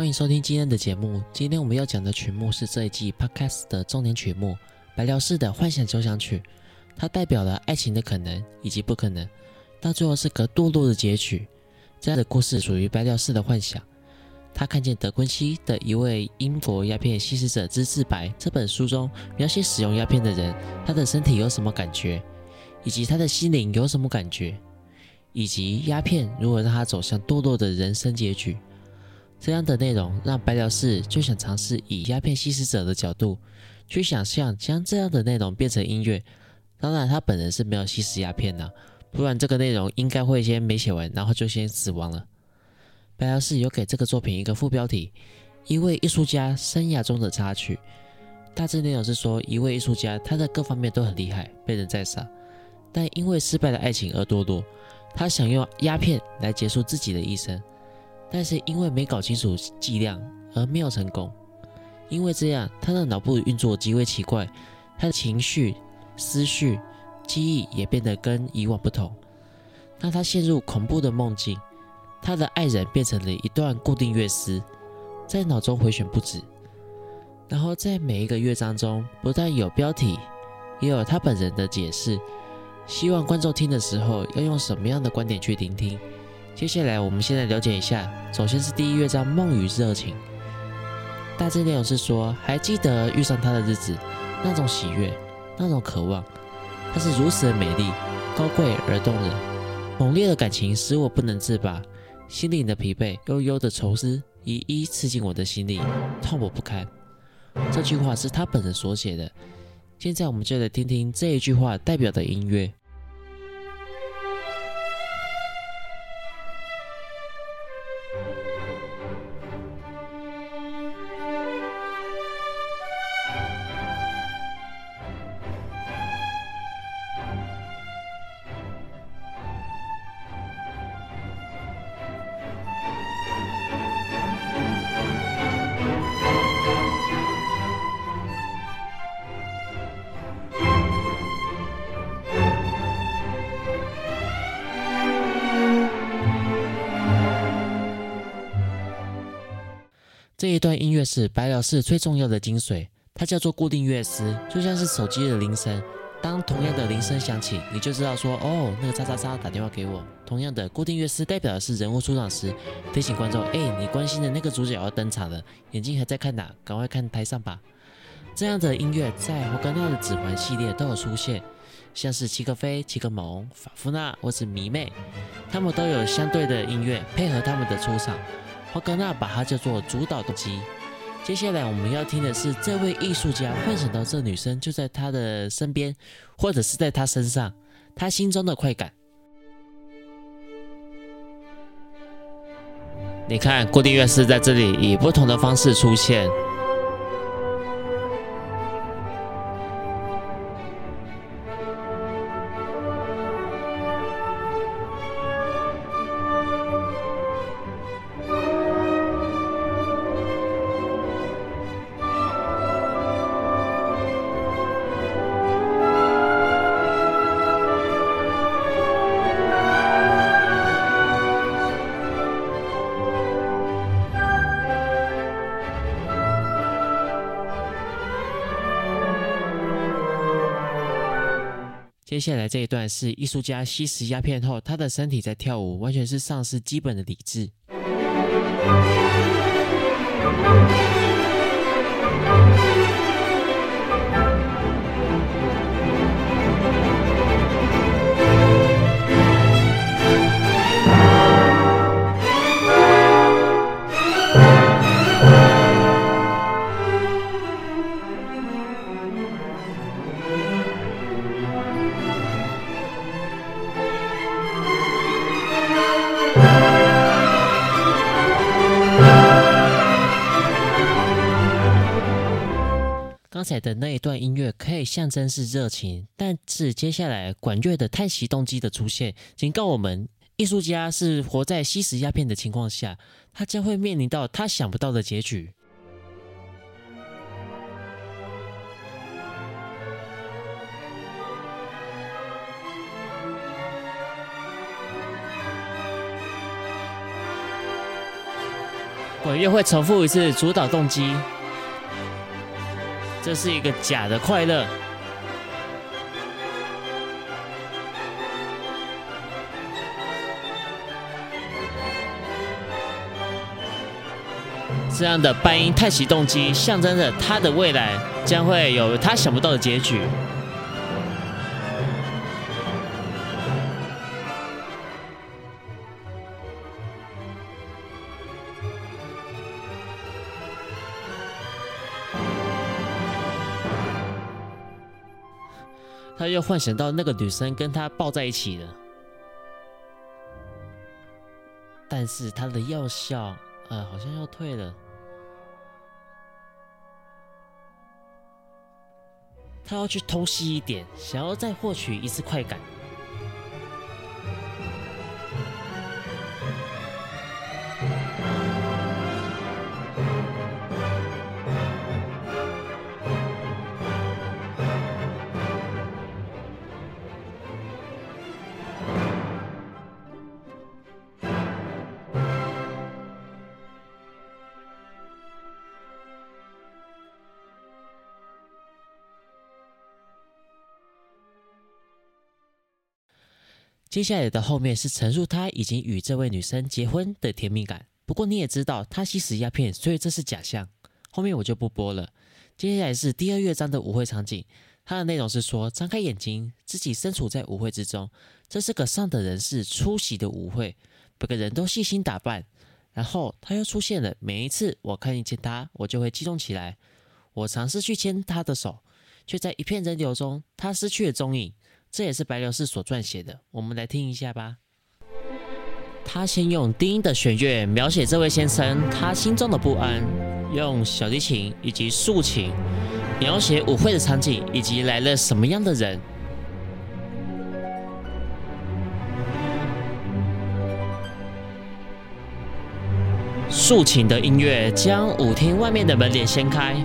欢迎收听今天的节目。今天我们要讲的曲目是这一季 Podcast 的重点曲目——白辽士的《幻想交响曲》。它代表了爱情的可能以及不可能，到最后是个堕落的结局。这样的故事属于白辽士的幻想。他看见德昆西的一位英国鸦片吸食者之自白这本书中描写使用鸦片的人，他的身体有什么感觉，以及他的心灵有什么感觉，以及鸦片如何让他走向堕落的人生结局。这样的内容让白辽士就想尝试以鸦片吸食者的角度去想象，将这样的内容变成音乐。当然，他本人是没有吸食鸦片的，不然这个内容应该会先没写完，然后就先死亡了。白辽士有给这个作品一个副标题：一位艺术家生涯中的插曲。大致内容是说，一位艺术家他的各方面都很厉害，被人赞赏，但因为失败的爱情而堕落。他想用鸦片来结束自己的一生。但是因为没搞清楚剂量而没有成功，因为这样他的脑部运作极为奇怪，他的情绪、思绪、记忆也变得跟以往不同。当他陷入恐怖的梦境，他的爱人变成了一段固定乐诗，在脑中回旋不止。然后在每一个乐章中，不但有标题，也有他本人的解释，希望观众听的时候要用什么样的观点去聆听。接下来，我们先来了解一下。首先是第一乐章《梦与热情》，大致内容是说，还记得遇上他的日子，那种喜悦，那种渴望，他是如此的美丽、高贵而动人。猛烈的感情使我不能自拔，心灵的疲惫、悠悠的愁思一一刺进我的心里，痛我不堪。这句话是他本人所写的。现在，我们就来听听这一句话代表的音乐。这一段音乐是白辽士最重要的精髓，它叫做固定乐思，就像是手机的铃声。当同样的铃声响起，你就知道说，哦，那个叉叉叉打电话给我。同样的，固定乐思代表的是人物出场时提醒观众，哎，你关心的那个主角要登场了，眼睛还在看哪？赶快看台上吧。这样的音乐在霍格纳的指环系列都有出现，像是齐格飞、齐格蒙、法夫纳或是迷妹，他们都有相对的音乐配合他们的出场。华格纳把它叫做主导动机。接下来我们要听的是这位艺术家幻想到这女生就在他的身边，或者是在他身上，他心中的快感。你看，固定乐师在这里以不同的方式出现。接下来这一段是艺术家吸食鸦片后，他的身体在跳舞，完全是丧失基本的理智。刚才的那一段音乐可以象征是热情，但是接下来管乐的叹息动机的出现，警告我们，艺术家是活在吸食鸦片的情况下，他将会面临到他想不到的结局。管乐会重复一次主导动机，这是一个假的快乐。这样的半音叹息动机，象征着他的未来将会有他想不到的结局。他又幻想到那个女生跟他抱在一起了，但是他的药效，呃，好像要退了。他要去偷袭一点，想要再获取一次快感。接下来的后面是陈述他已经与这位女生结婚的甜蜜感。不过你也知道他吸食鸦片，所以这是假象。后面我就不播了。接下来是第二乐章的舞会场景，它的内容是说：张开眼睛，自己身处在舞会之中。这是个上等人士出席的舞会，每个人都细心打扮。然后他又出现了。每一次我看见他，我就会激动起来。我尝试去牵他的手，却在一片人流中，他失去了踪影。这也是白流士所撰写的，我们来听一下吧。他先用低音的弦乐描写这位先生他心中的不安，用小提琴以及竖琴描写舞会的场景以及来了什么样的人。竖琴的音乐将舞厅外面的门帘掀开。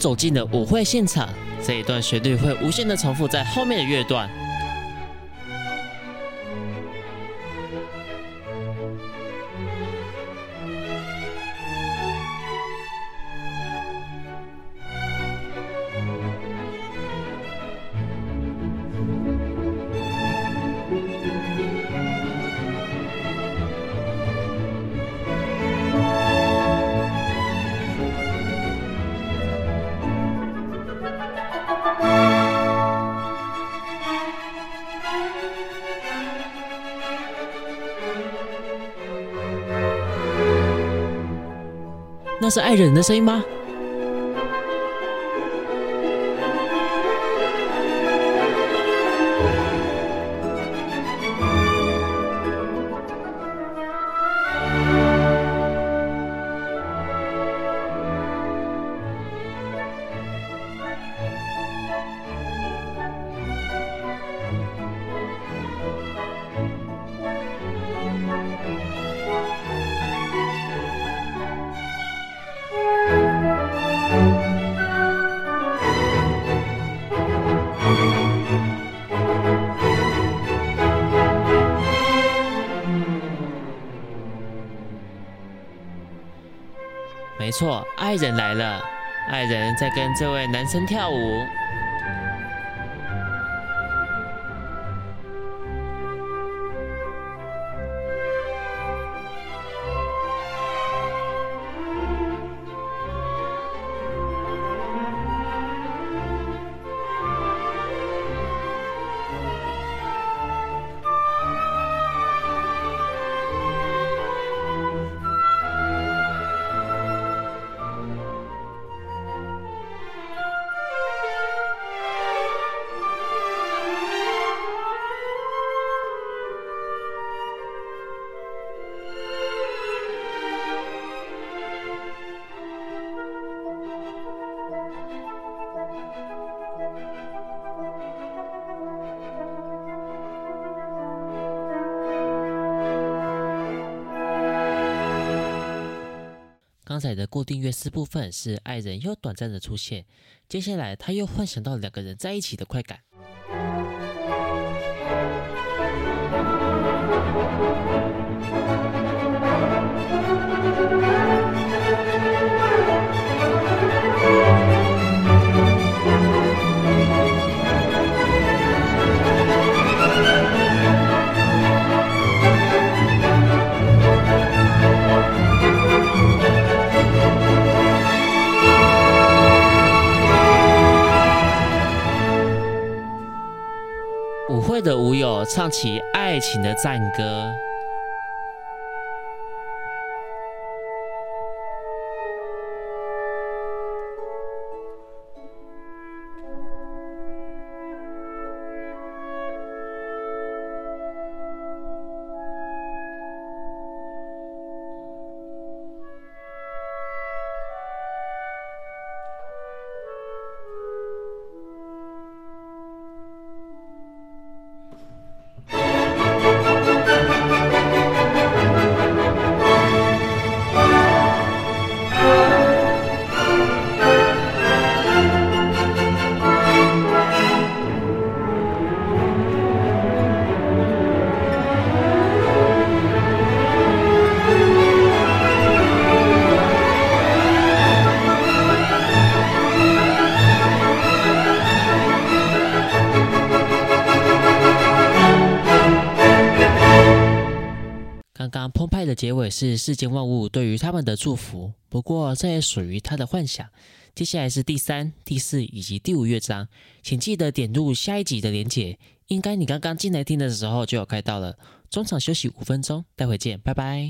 走进了舞会现场，这一段旋律会无限的重复在后面的乐段。是爱人的声音吗？没错，爱人来了，爱人在跟这位男生跳舞。在的固定乐四部分是爱人又短暂的出现，接下来他又幻想到两个人在一起的快感。的舞友唱起爱情的赞歌。澎湃的结尾是世间万物对于他们的祝福，不过这也属于他的幻想。接下来是第三、第四以及第五乐章，请记得点入下一集的连结，应该你刚刚进来听的时候就有看到了。中场休息五分钟，待会见，拜拜。